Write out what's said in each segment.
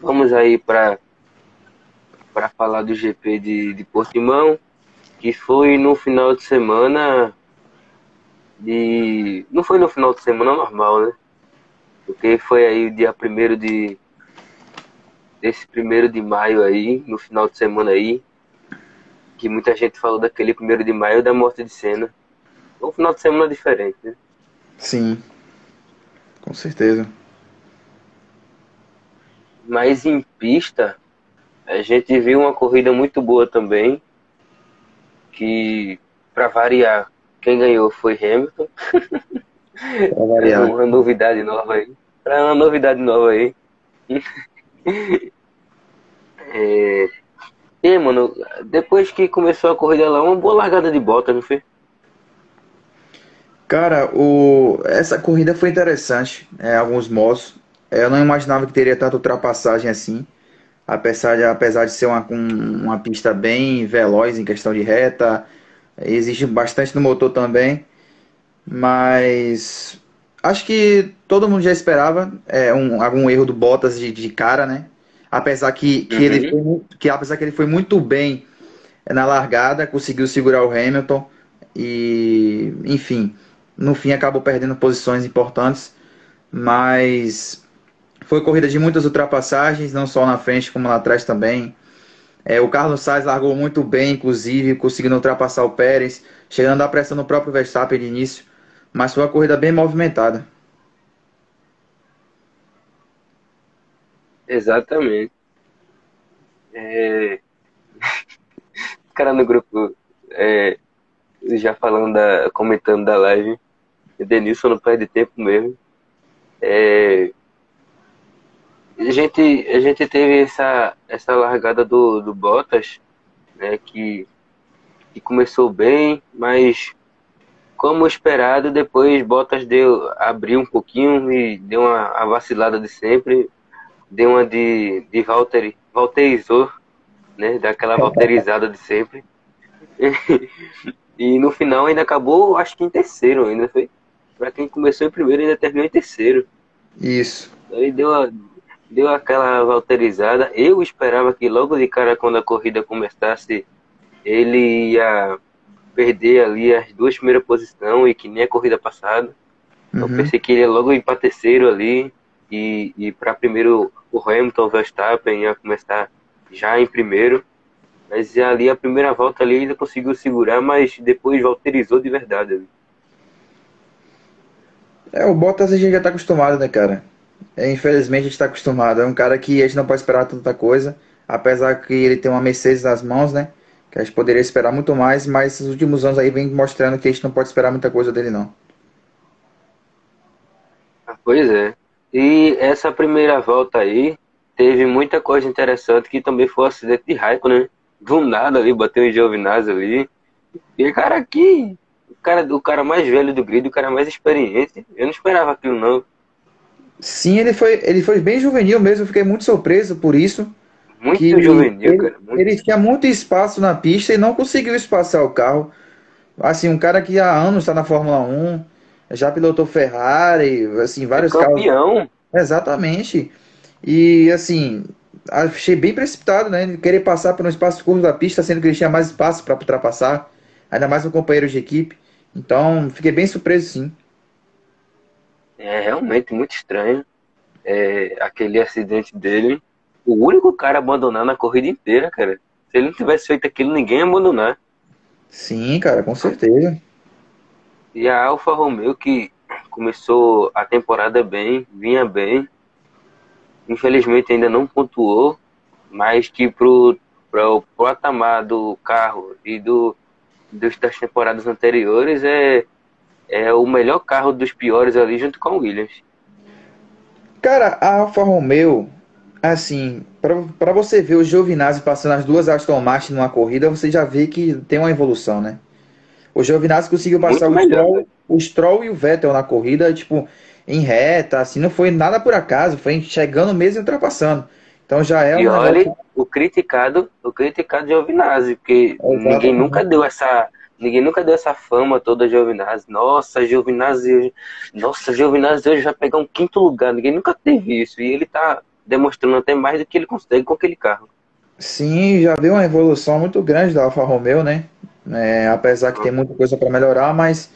vamos aí para para falar do GP de, de Portimão, que foi no final de semana de não foi no final de semana normal, né? Porque foi aí o dia primeiro de desse primeiro de maio aí, no final de semana aí, que muita gente falou daquele primeiro de maio da morte de Senna. Um final de semana diferente, né? Sim, com certeza. Mas em pista, a gente viu uma corrida muito boa também, que, para variar, quem ganhou foi Hamilton. É uma novidade nova aí. É uma novidade nova aí. é... E, mano, depois que começou a corrida lá, uma boa largada de bota, não foi? Cara, o... essa corrida foi interessante, é, alguns modos. É, eu não imaginava que teria tanta ultrapassagem assim, apesar de, apesar de ser uma, uma pista bem veloz em questão de reta, exige bastante no motor também, mas acho que todo mundo já esperava é, um, algum erro do Bottas de, de cara, né? Apesar que, que, uhum. ele foi, que apesar que ele foi muito bem na largada, conseguiu segurar o Hamilton e, enfim, no fim acabou perdendo posições importantes, mas foi corrida de muitas ultrapassagens, não só na frente como lá atrás também. É, o Carlos Sainz largou muito bem, inclusive, conseguindo ultrapassar o Pérez, chegando a pressão no próprio Verstappen de início, mas foi uma corrida bem movimentada. Exatamente. É... o cara no grupo é... já falando da, comentando da live, o Denilson não perde tempo mesmo. É, a, gente, a gente teve essa, essa largada do, do Bottas, né, que, que começou bem, mas como esperado, depois Bottas deu, abriu um pouquinho e deu uma a vacilada de sempre, deu uma de, de Valtteri, Valtterizou, né, daquela Valtterizada de sempre. e no final ainda acabou, acho que em terceiro ainda foi. Para quem começou em primeiro, ainda terminou em terceiro. Isso. Aí deu, a, deu aquela valterizada. Eu esperava que logo de cara, quando a corrida começasse, ele ia perder ali as duas primeiras posições e que nem a corrida passada. Uhum. Eu pensei que ele ia logo ir para terceiro ali e, e para primeiro o Hamilton, o Verstappen ia começar já em primeiro. Mas ali a primeira volta ali ainda conseguiu segurar, mas depois volterizou de verdade. Ali. É, o Bottas a gente já tá acostumado, né, cara? É, infelizmente a gente tá acostumado. É um cara que a gente não pode esperar tanta coisa. Apesar que ele tem uma Mercedes nas mãos, né? Que a gente poderia esperar muito mais, mas os últimos anos aí vem mostrando que a gente não pode esperar muita coisa dele, não. Pois é. E essa primeira volta aí teve muita coisa interessante que também foi o um acidente de Raikkonen, né? Do nada ali, bateu em Giovinazzi ali. E cara, aqui cara, o cara mais velho do grid, o cara mais experiente. Eu não esperava aquilo, não. Sim, ele foi, ele foi bem juvenil mesmo, eu fiquei muito surpreso por isso. Muito juvenil, ele, cara. Muito... Ele tinha muito espaço na pista e não conseguiu espaçar o carro. Assim, um cara que há anos está na Fórmula 1, já pilotou Ferrari, assim, vários é campeão. carros. Exatamente. E assim, achei bem precipitado, né? Querer passar por um espaço curto da pista, sendo que ele tinha mais espaço para ultrapassar, ainda mais um companheiro de equipe. Então, fiquei bem surpreso, sim. É realmente muito estranho é, aquele acidente dele. O único cara a abandonar na corrida inteira, cara. Se ele não tivesse feito aquilo, ninguém ia abandonar. Sim, cara, com certeza. E a Alfa Romeo, que começou a temporada bem, vinha bem, infelizmente ainda não pontuou, mas que pro, pro, pro patamar do carro e do dos, das temporadas anteriores é, é o melhor carro dos piores ali junto com o Williams. Cara, a Alfa Romeo, assim, para você ver o Giovinazzi passando as duas Aston Martin numa corrida, você já vê que tem uma evolução, né? O Giovinazzi conseguiu passar o Stroll, o Stroll e o Vettel na corrida, tipo, em reta, assim, não foi nada por acaso, foi chegando mesmo e ultrapassando. Então já é e olha o criticado, o criticado Giovinazzi, porque Exatamente. ninguém nunca deu essa ninguém nunca deu essa fama toda a Giovinazzi. Nossa, Giovinazzi, nossa, Giovinazzi hoje já pegar um quinto lugar, ninguém nunca teve isso. E ele tá demonstrando até mais do que ele consegue com aquele carro. Sim, já viu uma evolução muito grande da Alfa Romeo, né? É, apesar que tem muita coisa para melhorar, mas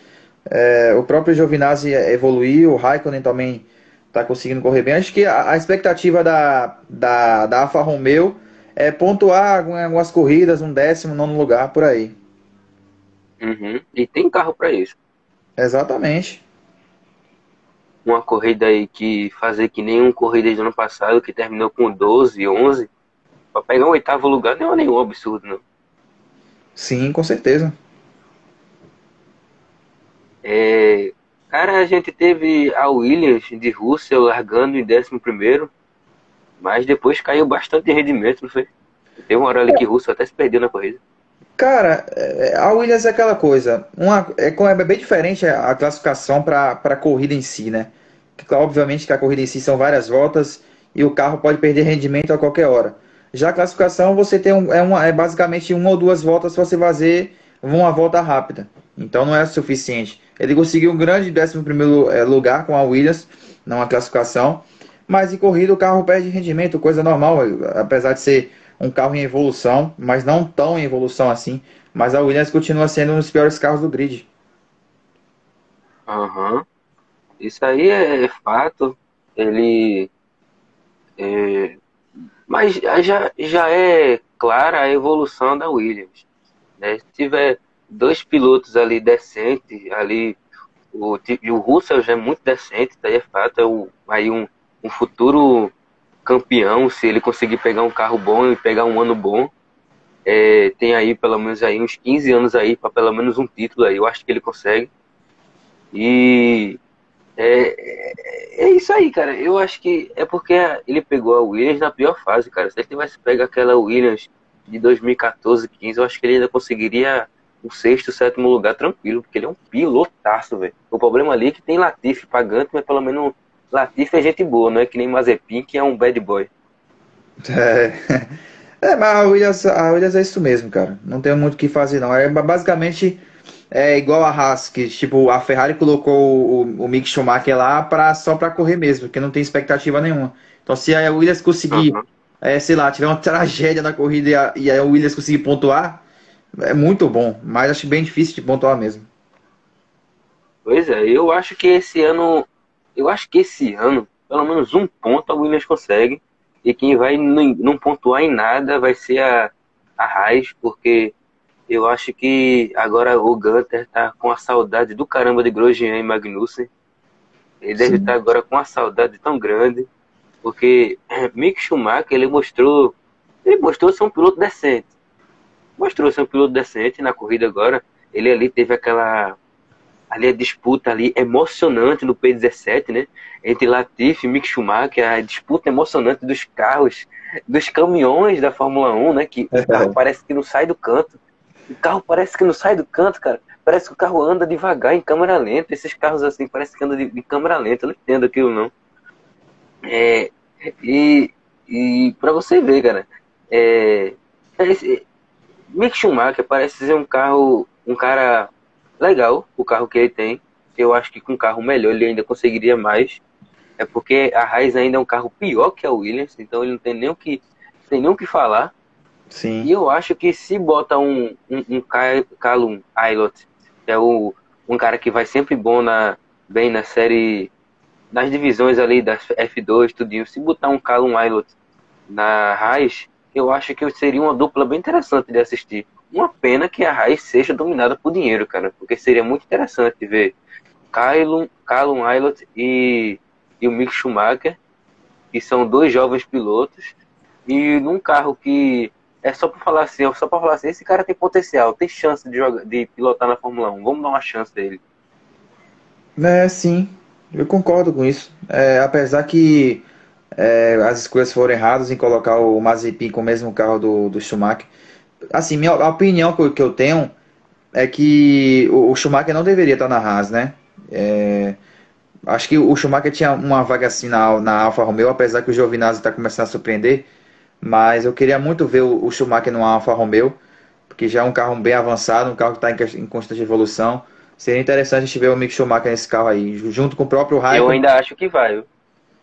é, o próprio Giovinazzi evoluiu, o Raikkonen também está conseguindo correr bem. Acho que a, a, expectativa da, da, da Alfa Romeo é pontuar algumas corridas, um décimo, nono lugar, por aí. Uhum. E tem carro para isso. Exatamente. Uma corrida aí que fazer que nenhum corrida do ano passado, que terminou com 12, 11, para pegar um oitavo lugar não é nenhum absurdo, não. Sim, com certeza. É, cara, a gente teve a Williams de Rússia largando em 11, mas depois caiu bastante de rendimento, não foi? Teve uma hora ali que Rússia até se perdeu na corrida. Cara, é, a Williams é aquela coisa. Uma, é, é bem diferente a classificação para a corrida em si, né? Que, obviamente que a corrida em si são várias voltas e o carro pode perder rendimento a qualquer hora. Já a classificação você tem um, é, uma, é basicamente uma ou duas voltas para você fazer uma volta rápida. Então não é suficiente. Ele conseguiu um grande 11 primeiro é, lugar com a Williams, numa classificação. Mas em corrida o carro perde rendimento, coisa normal, apesar de ser um carro em evolução, mas não tão em evolução assim. Mas a Williams continua sendo um dos piores carros do grid. Uhum. Isso aí é fato. Ele é, mas já, já é clara a evolução da Williams. Né? Se tiver dois pilotos ali decentes, ali, o, o Russell já é muito decente, daí é fato, é o, aí um, um futuro campeão, se ele conseguir pegar um carro bom e pegar um ano bom, é, tem aí pelo menos aí uns 15 anos aí para pelo menos um título aí, eu acho que ele consegue. E é, é, é, isso aí, cara. Eu acho que é porque ele pegou a Williams na pior fase, cara. Se ele tivesse pego aquela Williams de 2014, 15, eu acho que ele ainda conseguiria o sexto, sétimo lugar tranquilo, porque ele é um pilotaço, velho. O problema ali é que tem Latifi pagante, mas pelo menos Latifi é gente boa, não é que nem Mazepin, que é um bad boy. É, é mas a Williams, a Williams é isso mesmo, cara. Não tem muito o que fazer, não. É basicamente é igual a Haas, que tipo, a Ferrari colocou o, o Mick Schumacher lá pra, só para correr mesmo, porque não tem expectativa nenhuma. Então se a Williams conseguir, uhum. é, sei lá, tiver uma tragédia na corrida e a, e a Williams conseguir pontuar, é muito bom, mas acho bem difícil de pontuar mesmo. Pois é, eu acho que esse ano, eu acho que esse ano, pelo menos um ponto a Williams consegue, e quem vai não, pontuar em nada vai ser a, a Haas, porque eu acho que agora o Gunter tá com a saudade do caramba de Grosjean e Magnussen. Ele deve estar tá agora com uma saudade tão grande, porque Mick Schumacher ele mostrou, ele mostrou ser um piloto decente. Mostrou ser um piloto decente na corrida agora. Ele ali teve aquela ali a disputa ali emocionante no P17, né? Entre Latifi e Mick Schumacher, a disputa emocionante dos carros, dos caminhões da Fórmula 1, né? Que o carro parece que não sai do canto. O carro parece que não sai do canto, cara. Parece que o carro anda devagar em câmera lenta. Esses carros assim parece que andam de, de câmera lenta. Eu não entendo aquilo não. É, e, e para você ver, cara, é, esse, Mick Schumacher parece ser um carro, um cara legal, o carro que ele tem. Eu acho que com um carro melhor ele ainda conseguiria mais. É porque a Raiz ainda é um carro pior que a Williams, então ele não tem nem o que, tem nem o que falar. Sim. E eu acho que se bota um, um, um Callum Aylot, que é o, um cara que vai sempre bom na, bem na série, nas divisões ali das F2, tudinho, se botar um Callum Aylot na Raiz, eu acho que seria uma dupla bem interessante de assistir. Uma pena que a Raiz seja dominada por dinheiro, cara, porque seria muito interessante ver Callum, Callum Aylot e, e o Mick Schumacher, que são dois jovens pilotos, e num carro que é só para falar assim, só para falar assim, esse cara tem potencial, tem chance de jogar, de pilotar na Fórmula 1, vamos dar uma chance dele. É, sim, eu concordo com isso. É, apesar que é, as escolhas foram erradas em colocar o Mazepin com o mesmo carro do, do Schumacher. Assim, minha a opinião que eu, que eu tenho é que o, o, Schumacher não deveria estar na Haas, né? É, acho que o Schumacher tinha uma vaga assim na, na Alfa Romeo, apesar que o Giovinazzi está começando a surpreender. Mas eu queria muito ver o, o Schumacher no Alfa Romeo, porque já é um carro bem avançado, um carro que está em, em, constante evolução. Seria interessante a gente ver o Mick Schumacher nesse carro aí, junto com o próprio Raikkonen. Eu ainda acho que vai.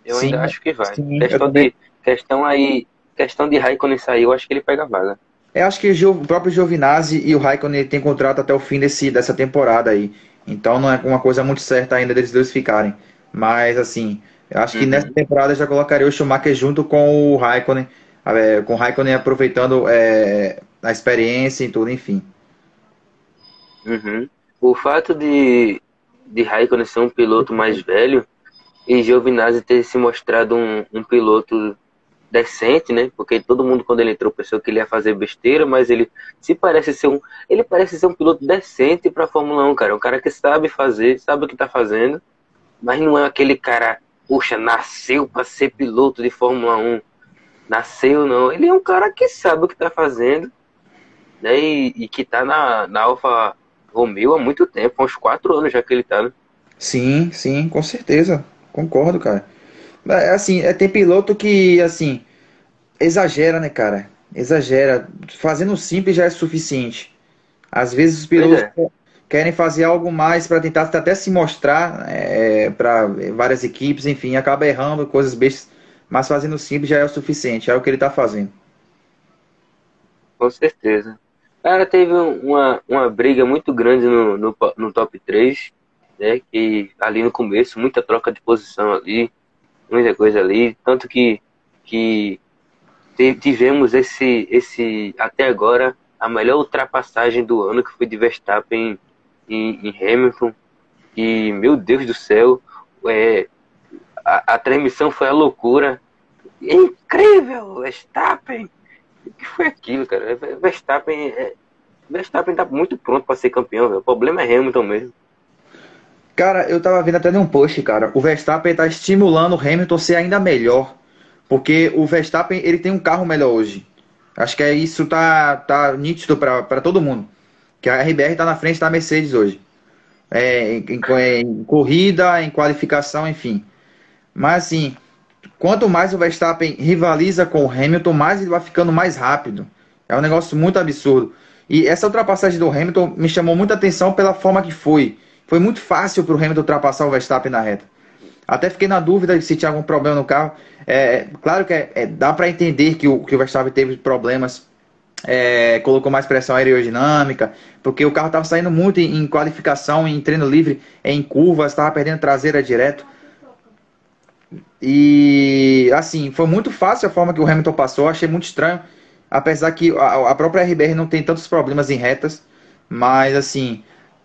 Eu sim, ainda acho que vai. Sim, questão, de, questão aí, questão de Raikkonen sair, eu acho que ele pega a vaga. Eu acho que o próprio Giovinazzi e o Raikkonen tem contrato até o fim desse, dessa temporada aí. Então não é uma coisa muito certa ainda deles dois ficarem. Mas assim, eu acho que uhum. nessa temporada já colocaria o Schumacher junto com o Raikkonen, é, com o Raikkonen aproveitando é, a experiência e tudo, enfim. Uhum. O fato de, de Raikkonen ser um piloto mais velho e Giovinazzi ter se mostrado um, um piloto decente, né? Porque todo mundo quando ele entrou pensou que ele ia fazer besteira, mas ele se parece ser um, ele parece ser um piloto decente para Fórmula 1, cara, um cara que sabe fazer, sabe o que tá fazendo, mas não é aquele cara, puxa, nasceu para ser piloto de Fórmula 1. Nasceu não, ele é um cara que sabe o que tá fazendo, né? E, e que tá na, na Alfa Romeo há muito tempo, há uns quatro anos já que ele tá, né? Sim, sim, com certeza. Concordo, cara. É, assim, é, tem piloto que, assim, exagera, né, cara? Exagera. Fazendo simples já é suficiente. Às vezes os pilotos é. querem fazer algo mais para tentar até se mostrar é, para várias equipes, enfim, acaba errando coisas bestas, mas fazendo simples já é o suficiente, é o que ele tá fazendo. Com certeza. Cara, teve uma, uma briga muito grande no, no, no top 3, né? Que ali no começo, muita troca de posição ali muita coisa ali, tanto que, que tivemos esse, esse, até agora, a melhor ultrapassagem do ano, que foi de Verstappen em, em Hamilton, e, meu Deus do céu, é, a, a transmissão foi a loucura, incrível, Verstappen, o que foi aquilo, cara? Verstappen, é, Verstappen tá muito pronto para ser campeão, o problema é Hamilton mesmo. Cara, eu tava vendo até num post, cara. O Verstappen tá estimulando o Hamilton a ser ainda melhor. Porque o Verstappen, ele tem um carro melhor hoje. Acho que é isso tá, tá nítido para todo mundo. Que a RBR tá na frente da Mercedes hoje. É, em, em, em, corrida, em qualificação, enfim. Mas assim, quanto mais o Verstappen rivaliza com o Hamilton, mais ele vai ficando mais rápido. É um negócio muito absurdo. E essa ultrapassagem do Hamilton me chamou muita atenção pela forma que foi. Foi muito fácil para o Hamilton ultrapassar o Verstappen na reta. Até fiquei na dúvida se tinha algum problema no carro. É, claro que é, é, dá para entender que o, que o Verstappen teve problemas, é, colocou mais pressão aerodinâmica, porque o carro estava saindo muito em, em, qualificação, em treino livre, em curvas, estava perdendo traseira direto. E assim, foi muito fácil a forma que o Hamilton passou, achei muito estranho. Apesar que a, a própria RBR não tem tantos problemas em retas, mas assim,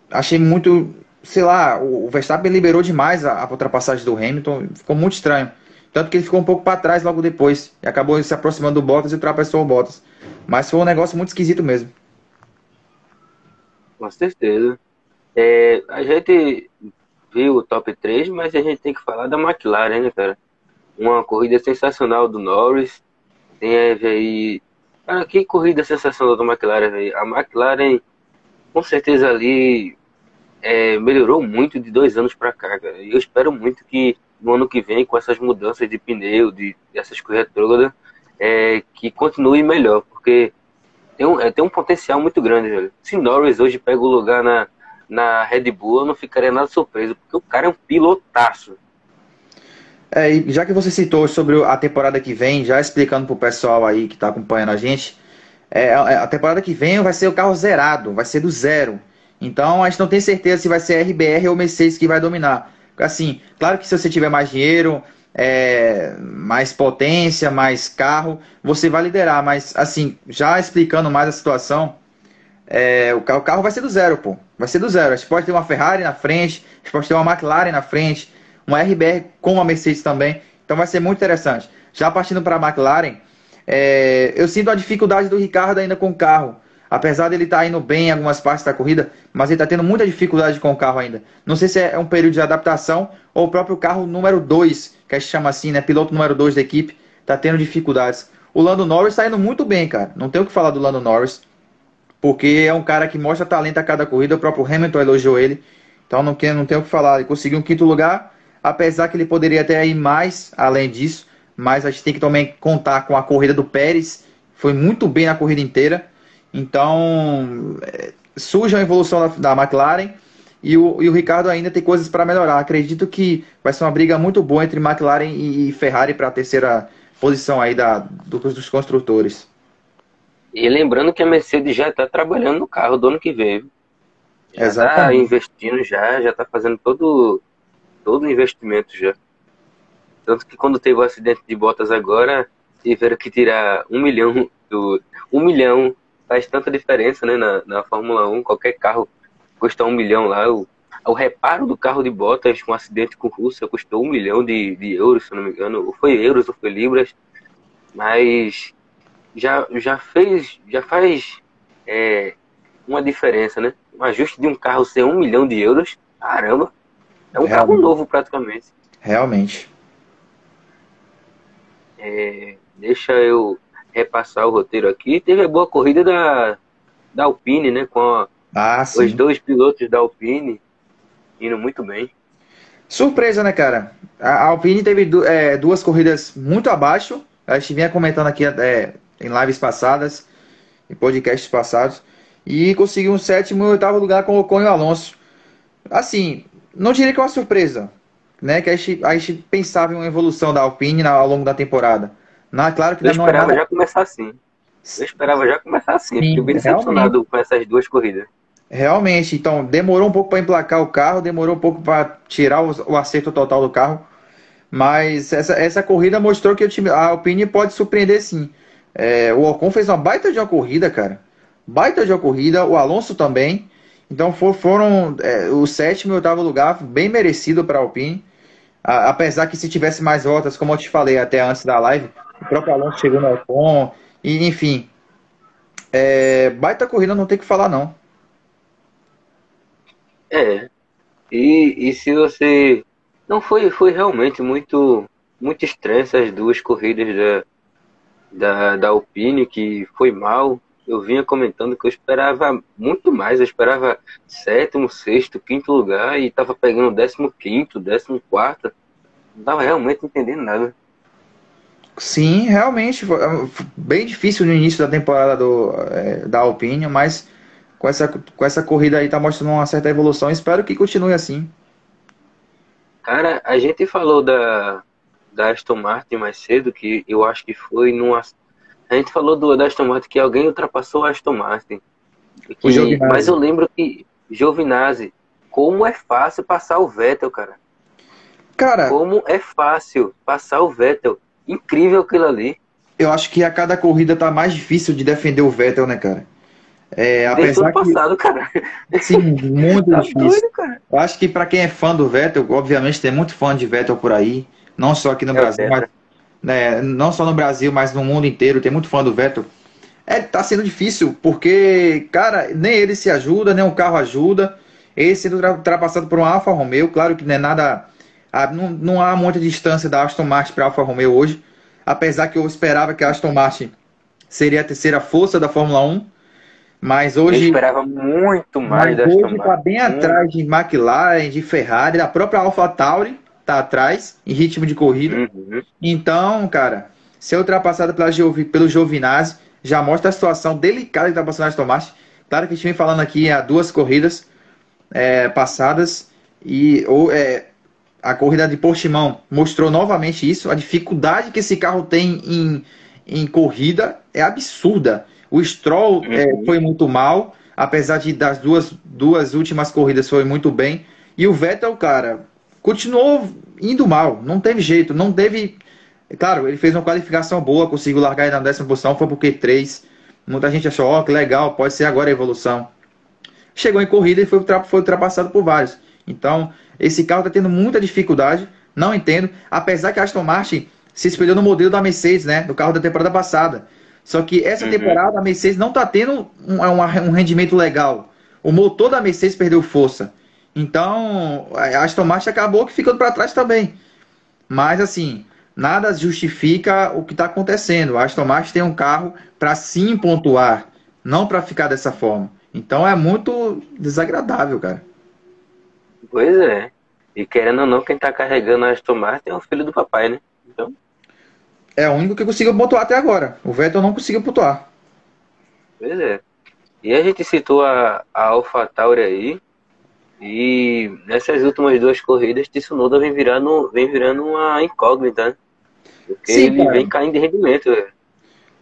achei muito sei lá, o Verstappen liberou demais a, a ultrapassagem do Hamilton, ficou muito estranho. Tanto que ele ficou um pouco para trás logo depois. E acabou se aproximando do Bottas e ultrapassou o Bottas. Mas foi um negócio muito esquisito mesmo. Com certeza. É, a gente viu o top 3, mas a gente tem que falar da McLaren, né, cara? Uma corrida sensacional do Norris. Teve aí. Cara, que corrida sensacional do McLaren, velho. A McLaren, com certeza ali, é, melhorou muito de dois anos para cá, cara. E eu espero muito que no ano que vem, com essas mudanças de pneu, de essas todas, é, que continue melhor, porque tem um, é, tem um potencial muito grande, velho. Se Norris hoje pega o lugar na, na Red Bull, eu não ficaria nada surpreso, porque o cara é um pilotaço. É, e já que você citou sobre a temporada que vem, já explicando pro pessoal aí que tá acompanhando a gente, é, a temporada que vem vai ser o carro zerado, vai ser do zero. Então a gente não tem certeza se vai ser a RBR ou Mercedes que vai dominar. Assim, claro que se você tiver mais dinheiro, é, mais potência, mais carro, você vai liderar. Mas assim, já explicando mais a situação, é, o, carro, o, carro, vai ser do zero, pô. Vai ser do zero. A gente pode ter uma Ferrari na frente, a gente pode ter uma McLaren na frente, uma RBR com uma Mercedes também. Então vai ser muito interessante. Já partindo para a McLaren, é, eu sinto a dificuldade do Ricardo ainda com o carro. Apesar dele estar tá indo bem em algumas partes da corrida, mas ele está tendo muita dificuldade com o carro ainda. Não sei se é um período de adaptação ou o próprio carro número 2, que a gente chama assim, né? Piloto número 2 da equipe, está tendo dificuldades. O Lando Norris está indo muito bem, cara. Não tem o que falar do Lando Norris, porque é um cara que mostra talento a cada corrida. O próprio Hamilton elogiou ele. Então não, não tem o que falar. Ele conseguiu um quinto lugar, apesar que ele poderia até ir mais além disso. Mas a gente tem que também contar com a corrida do Pérez. Foi muito bem na corrida inteira. Então, é, surge a evolução da, da McLaren e o, e o, Ricardo ainda tem coisas para melhorar. Acredito que vai ser uma briga muito boa entre McLaren e, e Ferrari para a terceira posição aí da, dos construtores. E lembrando que a Mercedes já está trabalhando no carro do ano que vem. Já está investindo já, já está fazendo todo, todo o investimento já. Tanto que quando teve o acidente de Bottas agora, tiveram que tirar um milhão do. Um milhão faz tanta diferença né, na, na Fórmula 1. Qualquer carro custa um milhão lá. O, o reparo do carro de Bottas com um acidente com Rússia custou um milhão de, de euros, se não me engano. Ou foi euros ou foi libras. Mas já, já fez, já faz é, uma diferença, né? Um ajuste de um carro ser um milhão de euros, caramba, é um Realmente. carro novo praticamente. Realmente. É, deixa eu repassar o roteiro aqui. Teve a boa corrida da, da Alpine, né? Com a, ah, os dois pilotos da Alpine indo muito bem. Surpresa, né, cara? A Alpine teve é, duas corridas muito abaixo. A gente vinha comentando aqui é, em lives passadas, em podcasts passados, e conseguiu um sétimo e oitavo lugar com o Ocon e o Alonso. Assim, não diria que é uma surpresa, né? Que a gente, a gente pensava em uma evolução da Alpine ao longo da temporada. Não, claro que Eu não esperava é nada... já começar assim. Eu esperava já começar assim, Sim, fiquei bem decepcionado com essas duas corridas. Realmente, então demorou um pouco para emplacar o carro, demorou um pouco para tirar o, acerto total do carro, mas essa, essa corrida mostrou que o time, a Alpine pode surpreender sim. É, o Ocon fez uma baita de uma corrida, cara. Baita de uma corrida, o Alonso também. Então for, foram é, o sétimo e oitavo lugar, bem merecido para a Alpine. Apesar que se tivesse mais voltas, como eu te falei até antes da live, o próprio Alonso chegou no Ocon. E, enfim, é, baita corrida, não tem que falar não. É. E, e se você. Não foi, foi realmente muito, muito estranho essas duas corridas da, da, da Alpine, que foi mal. Eu vinha comentando que eu esperava muito mais, eu esperava sétimo, sexto, quinto lugar e estava pegando décimo quinto, décimo quarto. Não estava realmente entendendo nada. Sim, realmente foi bem difícil no início da temporada do, é, da Alpine, mas com essa, com essa corrida aí tá mostrando uma certa evolução. Espero que continue assim. Cara, a gente falou da, da Aston Martin mais cedo, que eu acho que foi numa. A gente falou do, da Aston Martin que alguém ultrapassou a Aston Martin. Que, mas eu lembro que Giovinazzi, como é fácil passar o Vettel, cara. Cara. Como é fácil passar o Vettel. Incrível aquilo ali. Eu acho que a cada corrida tá mais difícil de defender o Vettel, né, cara? É, apesar Desde que... passado, cara. Sim, muito tá difícil. Doido, cara. Eu acho que para quem é fã do Vettel, obviamente tem muito fã de Vettel por aí. Não só aqui no é Brasil, mas, né, não só no Brasil, mas no mundo inteiro. Tem muito fã do Vettel. É, tá sendo difícil, porque, cara, nem ele se ajuda, nem o carro ajuda. Ele sendo ultrapassado por um Alfa Romeo, claro que não é nada. Não, não há muita distância da Aston Martin para Alfa Romeo hoje. Apesar que eu esperava que a Aston Martin seria a terceira força da Fórmula 1. Mas hoje. Eu esperava muito mais da Aston Martin. Hoje está bem atrás de McLaren, de Ferrari, da própria Alfa Tauri tá atrás em ritmo de corrida. Uhum. Então, cara, ser ultrapassado pela Giovi, pelo Giovinazzi já mostra a situação delicada que está passando Aston Martin. Claro que a gente vem falando aqui há duas corridas é, passadas e ou, é, a corrida de Portimão mostrou novamente isso. A dificuldade que esse carro tem em, em corrida é absurda. O Stroll é, uhum. é, foi muito mal, apesar de das duas, duas últimas corridas foi muito bem. E o Vettel, cara, continuou indo mal, não teve jeito, não teve. Claro, ele fez uma qualificação boa, conseguiu largar na décima posição, foi pro Q3. Muita gente achou, ó, oh, que legal, pode ser agora a evolução. Chegou em corrida e foi, foi ultrapassado por vários. Então, esse carro está tendo muita dificuldade, não entendo. Apesar que a Aston Martin se espelhou no modelo da Mercedes, né? Do carro da temporada passada. Só que essa uhum. temporada a Mercedes não está tendo um, um, um rendimento legal. O motor da Mercedes perdeu força. Então, a Aston Martin acabou que ficando para trás também. Mas, assim, nada justifica o que está acontecendo. A Aston Martin tem um carro para sim pontuar, não para ficar dessa forma. Então, é muito desagradável, cara. Pois é. E querendo ou não, quem está carregando a Aston Martin é o filho do papai, né? Então... É o único que conseguiu pontuar até agora. O Vettel não conseguiu pontuar. Pois é. E a gente citou a, a AlphaTauri aí, e nessas últimas duas corridas, Tsunoda vem virando, vem virando uma incógnita. Né? Porque Sim, ele cara. vem caindo de rendimento.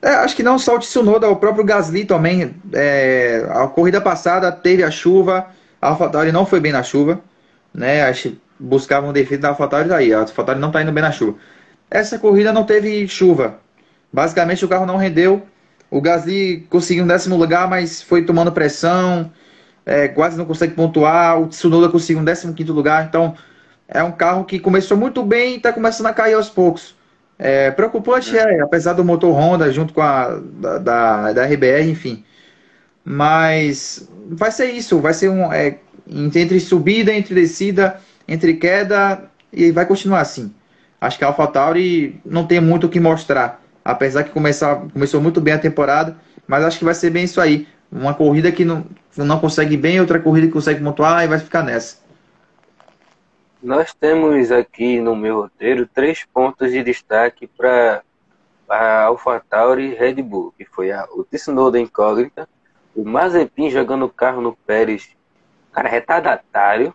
É, acho que não só o Tsunoda, o próprio Gasly também. É, a corrida passada teve a chuva, a AlphaTauri não foi bem na chuva, né? Acho buscavam um defeito da AlphaTauri daí. A AlphaTauri não está indo bem na chuva. Essa corrida não teve chuva. Basicamente o carro não rendeu. O Gasly conseguiu um décimo lugar, mas foi tomando pressão, é, quase não consegue pontuar. O Tsunoda conseguiu um décimo quinto lugar. Então é um carro que começou muito bem e está começando a cair aos poucos. É, preocupante é, apesar do motor Honda junto com a da, da, da RBR, enfim. Mas vai ser isso, vai ser um é, entre subida, entre descida, entre queda e vai continuar assim. Acho que a AlphaTauri não tem muito o que mostrar, apesar que começar, começou muito bem a temporada, mas acho que vai ser bem isso aí. Uma corrida que não, não consegue bem, outra corrida que consegue pontuar e vai ficar nessa. Nós temos aqui no meu roteiro três pontos de destaque para a AlphaTauri Red Bull, que foi a, o Tsunoda incógnita, o Mazepin jogando o carro no Pérez, cara retardatário,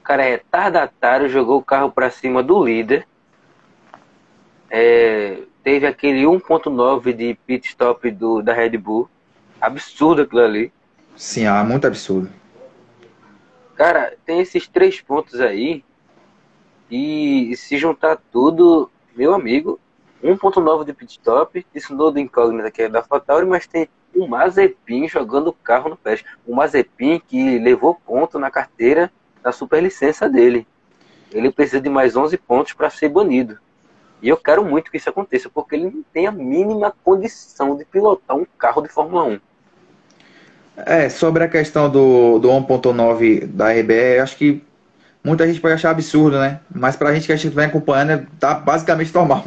o cara retardatário jogou o carro para cima do líder, é, teve aquele 1.9 de pit stop do, da Red Bull, absurdo aquilo ali. Sim, ah, muito absurdo. Cara, tem esses três pontos aí. E se juntar tudo, meu amigo, 1.9 de pit stop, isso não do incógnita que é da Fatauri, mas tem o Mazepin jogando carro no pé. O Mazepin que levou ponto na carteira da superlicença dele. Ele precisa de mais 11 pontos para ser banido. E eu quero muito que isso aconteça, porque ele não tem a mínima condição de pilotar um carro de Fórmula 1. É, sobre a questão do, do 1.9 da RBR, acho que muita gente pode achar absurdo, né? Mas pra gente que a gente vem acompanhando, tá basicamente normal.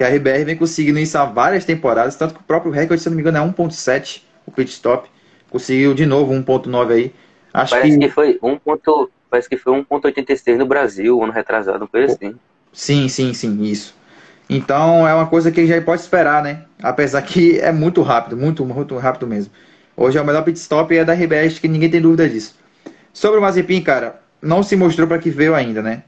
Que a RBR vem conseguindo isso há várias temporadas, tanto que o próprio recorde, se não me engano, é 1.7, o pit stop. Conseguiu de novo 1.9 aí. Acho parece que... que foi 1. Ponto, parece que foi 1.86 no Brasil, ano retrasado, coisa assim. Sim, sim, sim, isso. Então é uma coisa que já pode esperar, né? Apesar que é muito rápido, muito, muito rápido mesmo. Hoje é o melhor pit stop e é da RBS, que ninguém tem dúvida disso. Sobre o Mazepin, cara, não se mostrou para que veio ainda, né?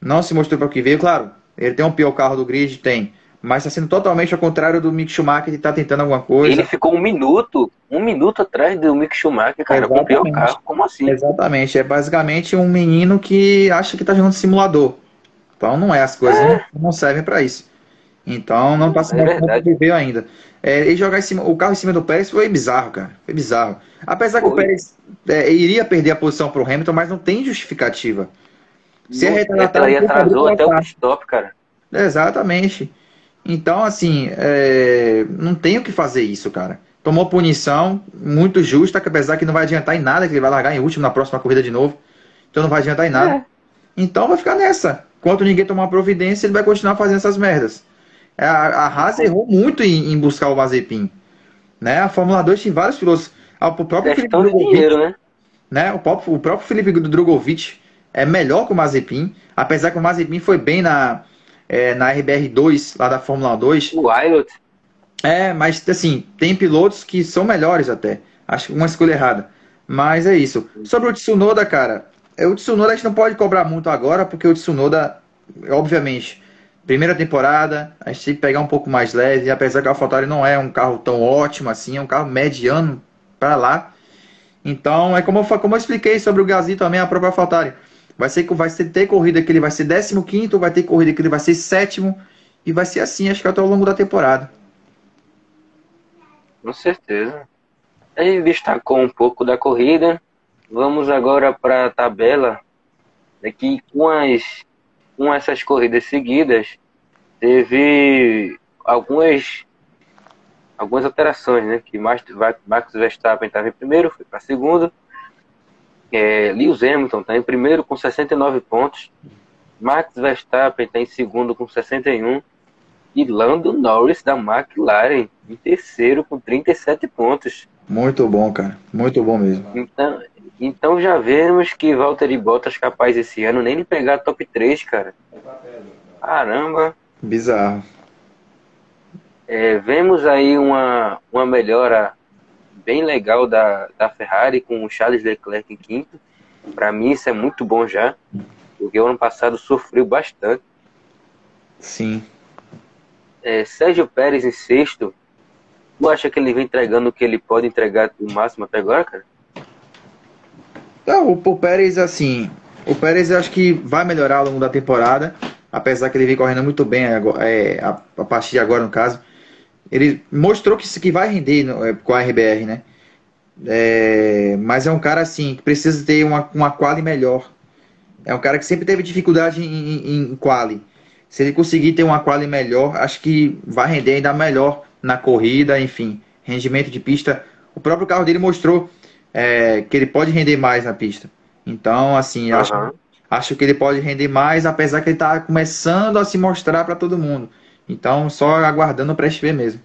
Não se mostrou para que veio, claro. Ele tem um pior carro do grid, tem. Mas está sendo totalmente ao contrário do Mick Schumacher, que está tentando alguma coisa. Ele ficou um minuto, um minuto atrás do Mick Schumacher, cara, com o carro. Como assim? Exatamente. É basicamente um menino que acha que está jogando simulador. Então não é, as coisas é. Não, não servem para isso. Então não está se é veio ainda. É, ele jogar cima, o carro em cima do Pérez foi bizarro, cara. Foi bizarro. Apesar foi. que o Pérez é, iria perder a posição para o Hamilton, mas não tem justificativa. Se é retardatário. Ele atrasou até o stop, cara. Exatamente. Então, assim, é, não tem o que fazer isso, cara. Tomou punição muito justa, que apesar que não vai adiantar em nada, que ele vai largar em último na próxima corrida de novo. Então não vai adiantar em nada. É. Então vai ficar nessa. Enquanto ninguém tomar providência, ele vai continuar fazendo essas merdas. É, a, a Haas errou muito em, em, buscar o Mazepin. Né? A Fórmula 2 tem vários pilotos. Ah, o próprio Felipe Drogovic, dinheiro, né? né? O, próprio, o próprio Felipe Drogovic é melhor que o Mazepin, apesar que o Mazepin foi bem na, é, na RBR2, lá da Fórmula 2. O Wilot. É, mas assim, tem pilotos que são melhores até. Acho uma escolha errada. Mas é isso. Sobre o Tsunoda, cara, é, o Tsunoda a gente não pode cobrar muito agora, porque o Tsunoda, obviamente, primeira temporada, a gente tem que pegar um pouco mais leve, apesar que a AlphaTauri não é um carro tão ótimo assim, é um carro mediano para lá. Então, é como eu, como eu expliquei sobre o Gasly também, a própria AlphaTauri. Vai ser que vai ter corrida que ele vai ser 15 vai ter corrida que ele vai ser sétimo e vai ser assim, acho que até ao longo da temporada. Com certeza. Ele destacou um pouco da corrida. Vamos agora para a tabela. Aqui com as com essas corridas seguidas, teve algumas algumas alterações, né? Que Max Verstappen estava em primeiro, foi para segundo. É, Lewis Hamilton está em primeiro com 69 pontos. Max Verstappen está em segundo com 61. E Lando Norris da McLaren em terceiro com 37 pontos. Muito bom, cara. Muito bom mesmo. Então, então já vemos que Valtteri Bottas capaz esse ano nem de pegar top 3, cara. Caramba. Bizarro. É, vemos aí uma, uma melhora bem legal da, da Ferrari com o Charles Leclerc em quinto. Para mim isso é muito bom já, porque o ano passado sofreu bastante. Sim. É, Sérgio Pérez em sexto. Tu acha que ele vem entregando o que ele pode entregar o máximo até agora, cara? Não, o, o Pérez, assim. O Pérez eu acho que vai melhorar ao longo da temporada. Apesar que ele vem correndo muito bem é, a, a partir de agora, no caso. Ele mostrou que, que vai render no, é, com a RBR, né? É, mas é um cara assim que precisa ter uma, uma quali melhor. É um cara que sempre teve dificuldade em, em, em quali. Se ele conseguir ter uma quali melhor, acho que vai render ainda melhor na corrida, enfim, rendimento de pista. O próprio carro dele mostrou é, que ele pode render mais na pista. Então, assim, uhum. acho, acho que ele pode render mais, apesar que ele está começando a se mostrar para todo mundo. Então, só aguardando para ver mesmo.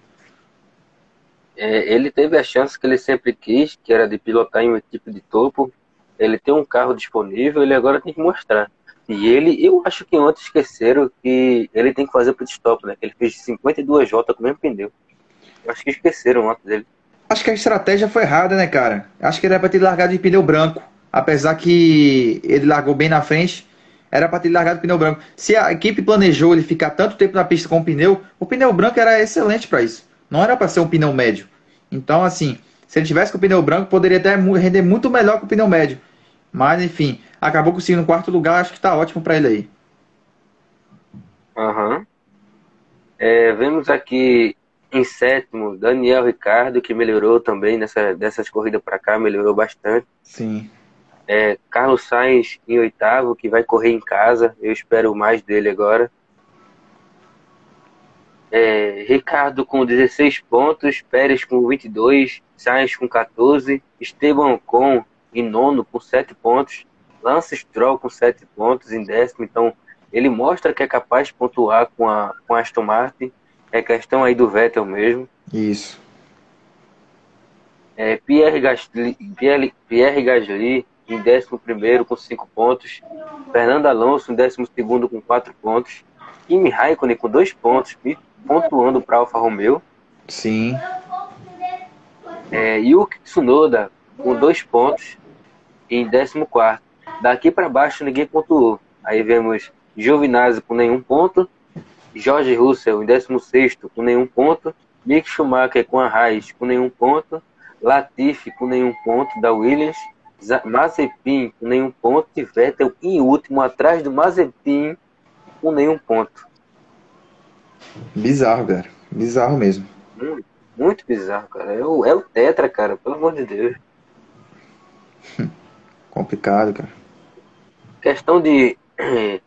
É, ele teve a chance que ele sempre quis, que era de pilotar em uma equipe de topo. Ele tem um carro disponível, ele agora tem que mostrar. E ele, eu acho que ontem esqueceram que ele tem que fazer pit stop, né? Que ele fez 52 voltas com o mesmo pneu. Eu acho que esqueceram ontem dele. Acho que a estratégia foi errada, né, cara? Acho que ele era pra ter largado de pneu branco. Apesar que ele largou bem na frente, era para ter largado de pneu branco. Se a equipe planejou ele ficar tanto tempo na pista com o pneu, o pneu branco era excelente para isso. Não era para ser um pneu médio. Então, assim, se ele tivesse com o pneu branco, poderia até render muito melhor que o pneu médio. Mas, enfim, acabou conseguindo o quarto lugar, acho que está ótimo para ele aí. Aham. Uhum. É, vemos aqui em sétimo, Daniel Ricardo, que melhorou também nessa, dessas corridas para cá, melhorou bastante. Sim. É, Carlos Sainz em oitavo, que vai correr em casa, eu espero mais dele agora. É, Ricardo com 16 pontos, Pérez com 22, Sainz com 14, Esteban com em nono com 7 pontos, Lance Stroll com 7 pontos em décimo, então ele mostra que é capaz de pontuar com a, com a Aston Martin, é questão aí do Vettel mesmo. Isso. É, Pierre, Gasly, Pierre, Pierre Gasly em décimo primeiro com 5 pontos, Fernando Alonso em décimo segundo com 4 pontos, Kimi Raikkonen com 2 pontos, pontuando para Alfa Romeo. Sim. É, Yuki Tsunoda com 2 pontos em 14. Daqui para baixo ninguém pontuou. Aí vemos Giovinazzi com nenhum ponto, Jorge Russell em 16 com nenhum ponto, Mick Schumacher com a Haas com nenhum ponto, Latifi com nenhum ponto da Williams, Mazepin com nenhum ponto e Vettel em último atrás do Mazepin com nenhum ponto. Bizarro, cara. Bizarro mesmo. Muito, muito bizarro, cara. É o, é o Tetra, cara, pelo amor de Deus. Complicado, cara. Questão de,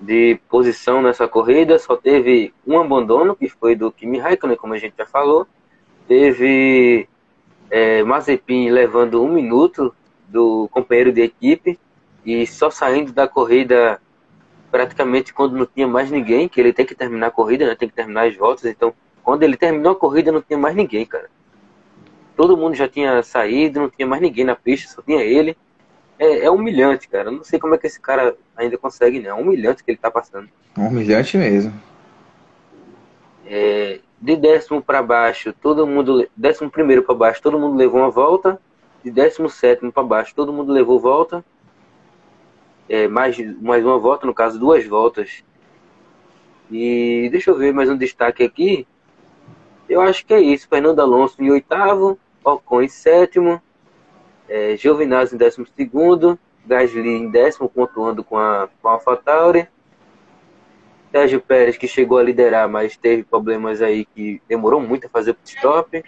de posição nessa corrida, só teve um abandono, que foi do Kimi Raikkonen, como a gente já falou. Teve é, Mazepin levando um minuto do companheiro de equipe e só saindo da corrida praticamente quando não tinha mais ninguém, que ele tem que terminar a corrida, né? tem que terminar as voltas. Então, quando ele terminou a corrida, não tinha mais ninguém, cara. Todo mundo já tinha saído, não tinha mais ninguém na pista, só tinha ele é, é, humilhante, cara. Eu não sei como é que esse cara ainda consegue, né? É humilhante que ele tá passando. Humilhante mesmo. É, de décimo para baixo, todo mundo. Décimo primeiro para baixo, todo mundo levou uma volta. De décimo sétimo para baixo, todo mundo levou volta. É, mais, mais uma volta, no caso, duas voltas. E deixa eu ver mais um destaque aqui. Eu acho que é isso. Fernando Alonso em oitavo, Ocon em sétimo, é, Giovinazzi em décimo segundo, Gasly em décimo, pontuando com a, com a AlphaTauri. Sérgio Pérez, que chegou a liderar, mas teve problemas aí que demorou muito a fazer o pit stop.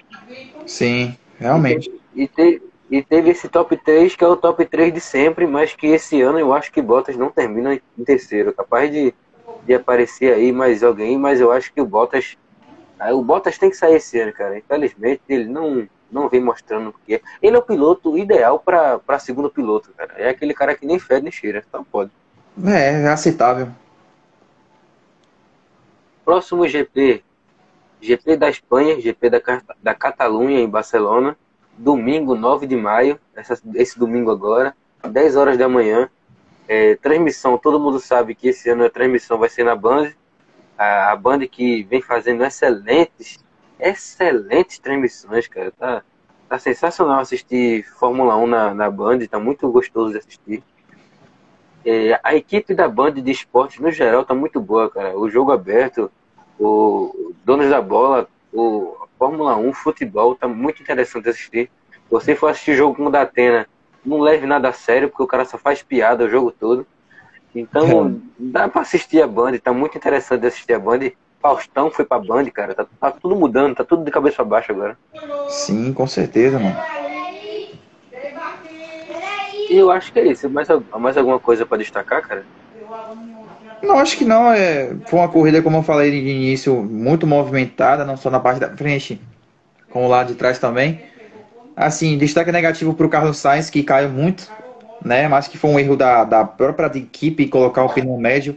Sim, realmente. E, te, e teve esse top 3, que é o top 3 de sempre, mas que esse ano eu acho que Bottas não termina em terceiro. Capaz de, de aparecer aí mais alguém, mas eu acho que o Bottas. O Bottas tem que sair esse ano, cara. Infelizmente, ele não, não vem mostrando o que é. Ele é o piloto ideal para segundo piloto, cara. É aquele cara que nem fede nem cheira, então pode. É, é aceitável. Próximo GP. GP da Espanha, GP da, da Catalunha, em Barcelona. Domingo, 9 de maio. Essa, esse domingo agora, 10 horas da manhã. É, transmissão, todo mundo sabe que esse ano a transmissão vai ser na Band. A, a Band que vem fazendo excelentes excelentes transmissões, cara. Tá, tá sensacional assistir Fórmula 1 na, na Band, tá muito gostoso de assistir. É, a equipe da Band de esportes, no geral, tá muito boa, cara. O jogo aberto, o Donos da Bola, o Fórmula 1, futebol, tá muito interessante assistir. Você for assistir jogo com o da Atena, não leve nada a sério, porque o cara só faz piada o jogo todo. Então, é. dá pra assistir a Band, tá muito interessante assistir a Band. Faustão foi pra Band, cara, tá, tá tudo mudando, tá tudo de cabeça pra baixo agora. Sim, com certeza, mano. E eu acho que é isso. Mais, mais alguma coisa para destacar, cara? Não, acho que não. É, foi uma corrida, como eu falei de início, muito movimentada, não só na parte da frente, como lá de trás também. Assim, destaque negativo para o Carlos Sainz, que caiu muito, né? Mas que foi um erro da, da própria equipe colocar o pneu médio,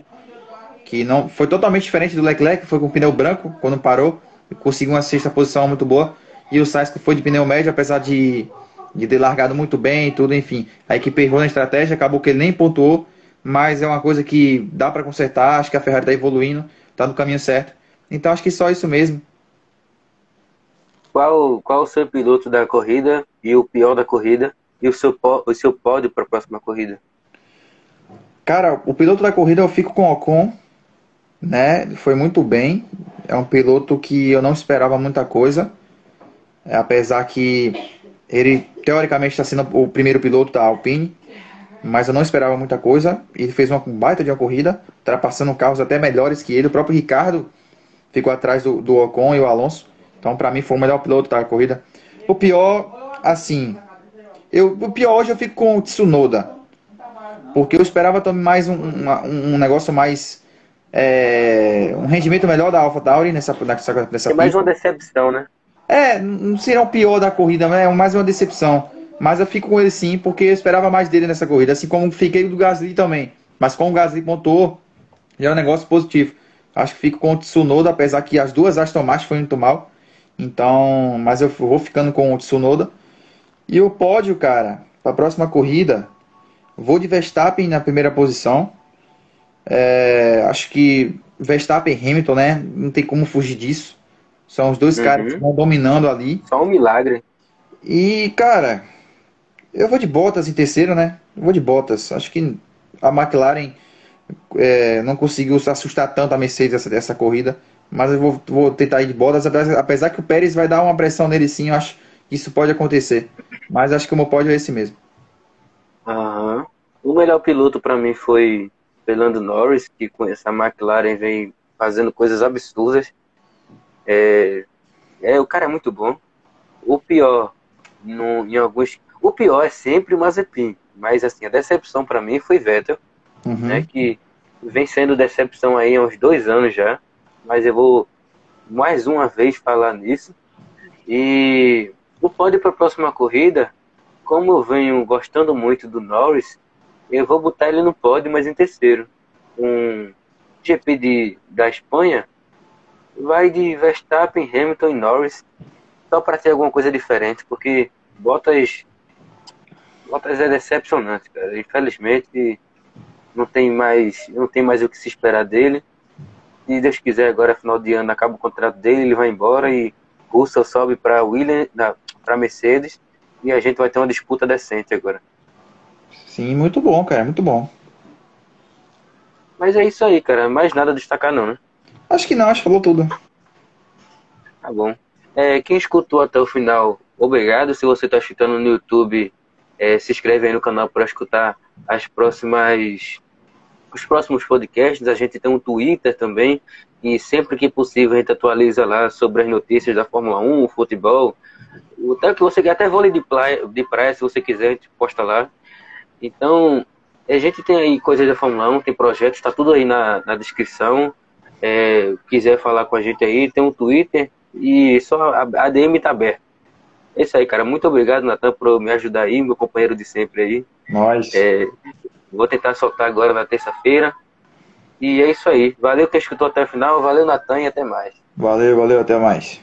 que não foi totalmente diferente do Leclerc, que foi com o pneu branco quando parou, conseguiu uma sexta posição muito boa. E o Sainz que foi de pneu médio, apesar de, de ter largado muito bem e tudo, enfim. A equipe errou na estratégia, acabou que ele nem pontuou, mas é uma coisa que dá para consertar. Acho que a Ferrari está evoluindo, está no caminho certo. Então acho que só isso mesmo. Qual, qual o seu piloto da corrida e o pior da corrida e o seu, o seu pódio para a próxima corrida? Cara, o piloto da corrida eu fico com o Ocon, né? Foi muito bem. É um piloto que eu não esperava muita coisa, é, apesar que ele teoricamente está sendo o primeiro piloto da Alpine, mas eu não esperava muita coisa. Ele fez uma baita de uma corrida, ultrapassando carros até melhores que ele. O próprio Ricardo ficou atrás do, do Ocon e o Alonso. Então, para mim, foi o melhor piloto da corrida. O pior, assim, eu, o pior hoje eu fico com o Tsunoda. Porque eu esperava também mais um, um, um negócio mais. É, um rendimento melhor da AlphaTauri nessa, nessa, nessa É mais uma decepção, né? É, não será o pior da corrida, mas é mais uma decepção. Mas eu fico com ele sim, porque eu esperava mais dele nessa corrida. Assim como fiquei do Gasly também. Mas com o Gasly pontuou, já é um negócio positivo. Acho que fico com o Tsunoda, apesar que as duas Aston Martin foram muito mal. Então, mas eu vou ficando com o Tsunoda. E o pódio, cara, para a próxima corrida, vou de Verstappen na primeira posição. É, acho que Verstappen e Hamilton, né? Não tem como fugir disso. São os dois uhum. caras que estão dominando ali. Só um milagre. E, cara, eu vou de Bottas em terceiro, né? Eu vou de Bottas. Acho que a McLaren é, não conseguiu assustar tanto a Mercedes essa, essa corrida. Mas eu vou, vou tentar ir de Bottas, apesar que o Pérez vai dar uma pressão nele sim, eu acho que isso pode acontecer. Mas acho que o meu pódio é esse mesmo. Aham. O melhor piloto para mim foi Fernando Norris, que com essa McLaren vem fazendo coisas absurdas. É, é, o cara é muito bom. O pior, no, em alguns. O pior é sempre o Mazepin. Mas assim, a decepção para mim foi Vettel, uhum. né? Que vem sendo decepção aí há uns dois anos já mas eu vou mais uma vez falar nisso. E o pódio para a próxima corrida, como eu venho gostando muito do Norris, eu vou botar ele no pódio, mas em terceiro. Um GP de, da Espanha vai de Verstappen, Hamilton e Norris, só para ter alguma coisa diferente, porque Bottas, Bottas é decepcionante, cara. Infelizmente não tem mais, não tem mais o que se esperar dele. Se Deus quiser, agora final de ano acaba o contrato dele, ele vai embora e Russell sobe para Williams, para Mercedes e a gente vai ter uma disputa decente agora. Sim, muito bom, cara, muito bom. Mas é isso aí, cara. Mais nada a destacar não, né? Acho que não, acho que falou tudo. Tá bom. É, quem escutou até o final, obrigado. Se você está escutando no YouTube, é, se inscreve aí no canal para escutar as próximas os próximos podcasts. A gente tem um Twitter também, e sempre que possível a gente atualiza lá sobre as notícias da Fórmula 1, futebol, até que você até vôlei de praia, de praia, se você quiser, a gente posta lá. Então, a gente tem aí coisas da Fórmula 1, tem projetos, está tudo aí na, na descrição. É, quiser falar com a gente aí, tem um Twitter e só a, a DM tá aberta. É isso aí, cara. Muito obrigado, Natan, por me ajudar aí, meu companheiro de sempre aí. Nós. É, Vou tentar soltar agora na terça-feira. E é isso aí. Valeu que escutou até o final. Valeu, Natan, e até mais. Valeu, valeu, até mais.